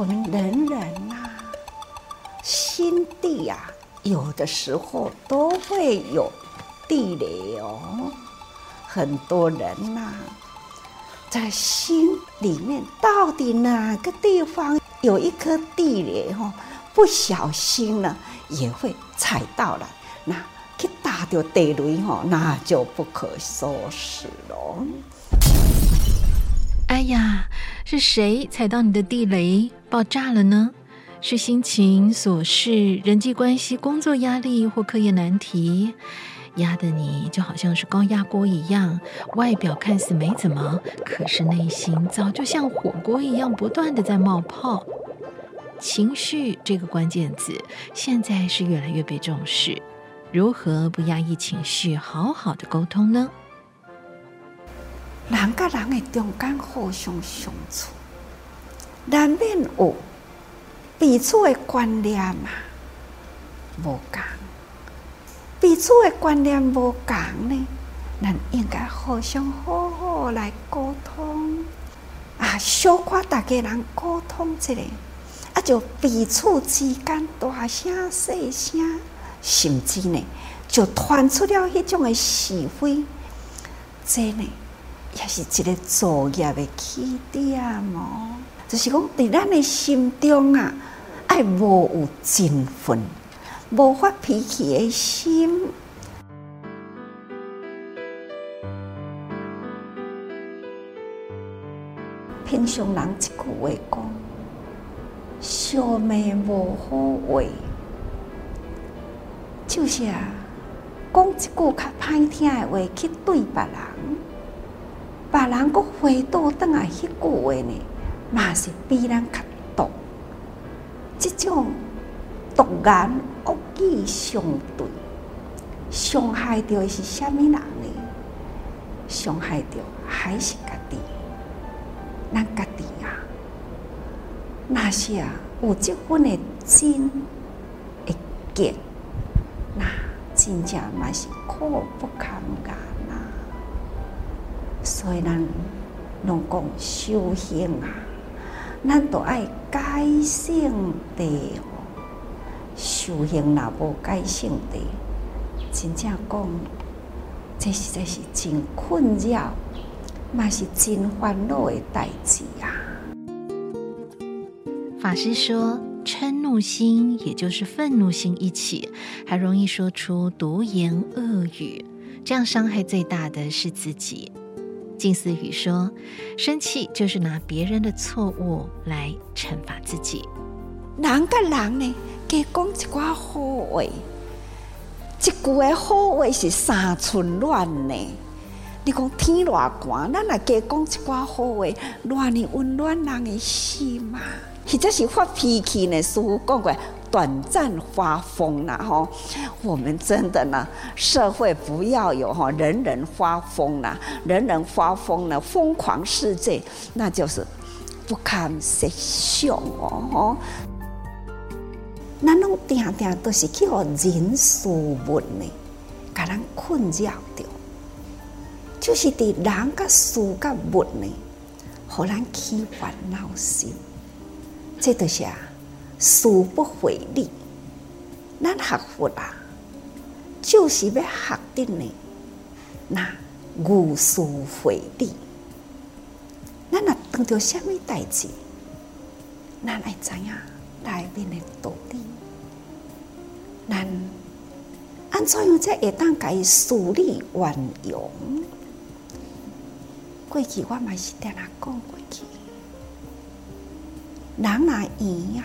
我们人人呐、啊，心地呀、啊，有的时候都会有地雷哦。很多人呐、啊，在心里面到底哪个地方有一颗地雷哦？不小心呢，也会踩到了，那去打掉地雷哦，那就不可收拾了。哎呀，是谁踩到你的地雷爆炸了呢？是心情、琐事、人际关系、工作压力或课业难题，压得你就好像是高压锅一样，外表看似没怎么，可是内心早就像火锅一样不断的在冒泡。情绪这个关键字现在是越来越被重视，如何不压抑情绪，好好的沟通呢？人甲人诶中间互相相处，难免有彼此诶观念嘛，无同。彼此诶观念无同呢，咱应该互相好好来沟通啊，小可大家人沟通一下，啊，就彼此之间大声细声，甚至呢，就传出了迄种诶是非，真的。也是一个作业的起点哦，就是讲在咱的心中啊，爱无有振奋、无发脾气的心。平常人一句话讲，小妹无好话，就是啊，讲一句较歹听的话去对别人。别人搁回倒转来，迄句话呢，嘛是比咱较毒。这种毒言恶语相对，伤害着是虾米人呢？伤害着还是家己？咱家己啊，那是啊，有这份的真会见，那真正嘛是苦不堪言。所以，咱拢讲修行啊，咱都爱改性地。修行若无改性地，真正讲，这实在是真困扰，嘛是真烦恼的代志啊。法师说，嗔怒心也就是愤怒心一起，还容易说出毒言恶语，这样伤害最大的是自己。静思语说：“生气就是拿别人的错误来惩罚自己。人跟人呢，给讲一句好话，一句的好话是三寸乱呢。你讲天偌寒，咱来给讲一句好话，暖你温暖人的心嘛。或者是发脾气呢，师父讲过。”短暂发疯了哈，我们真的呢，社会不要有哈，人人发疯了，人人发疯了，疯狂世界，那就是不堪设想哦。那种定定都是叫人事物呢，给人困扰掉，就是对人个事个物呢，让人起烦恼心，这都是啊。事不回力，咱学佛啊，就是要学的呢。那无事回力，咱若碰到什么代志，咱爱知影内面的道理。咱安怎样才会当甲伊梳理圆融？过去我嘛是定定讲过去，人若缘呀。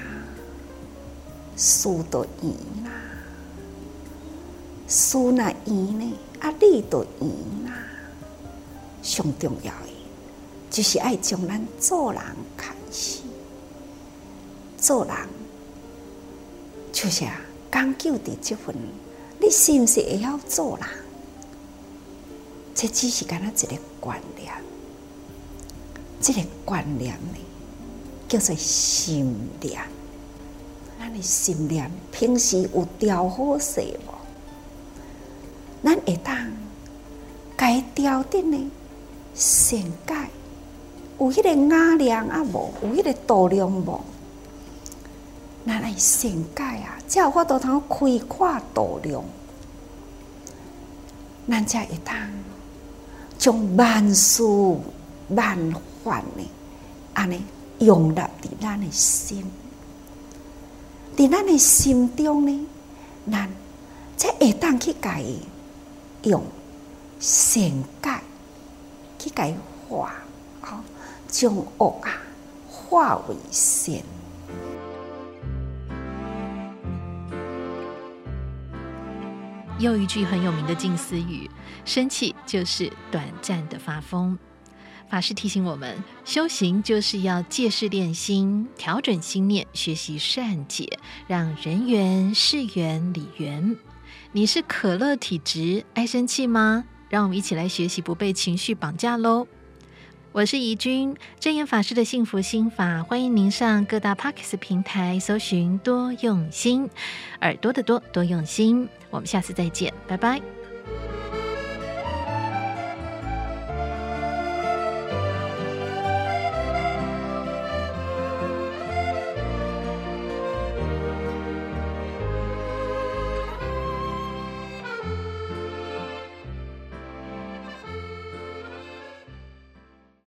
事都圆啦，事若圆呢，啊，理都圆啦。上重要的，就是爱将咱做人看死，做人就是啊，讲究的这份，你是不是会晓做人？这只是干那一个观念，这个观念呢，叫做心念。咱的心念平时有调好势无？咱会当该调的呢？善解有迄个雅量啊无？有迄个度量无？咱来善解啊，才有法度通开阔度量，咱才会当将万事万法呢，安尼容纳伫咱的心，伫咱的心中呢，咱才会当去甲伊用善解去甲伊化，好将恶啊化为善。又一句很有名的近思语：“生气就是短暂的发疯。”法师提醒我们，修行就是要借事练心，调整心念，学习善解，让人缘、事缘、理缘。你是可乐体质，爱生气吗？让我们一起来学习，不被情绪绑架喽。我是怡君，证严法师的幸福心法，欢迎您上各大 Podcast 平台搜寻“多用心”，耳朵的多，多用心。我们下次再见，拜拜。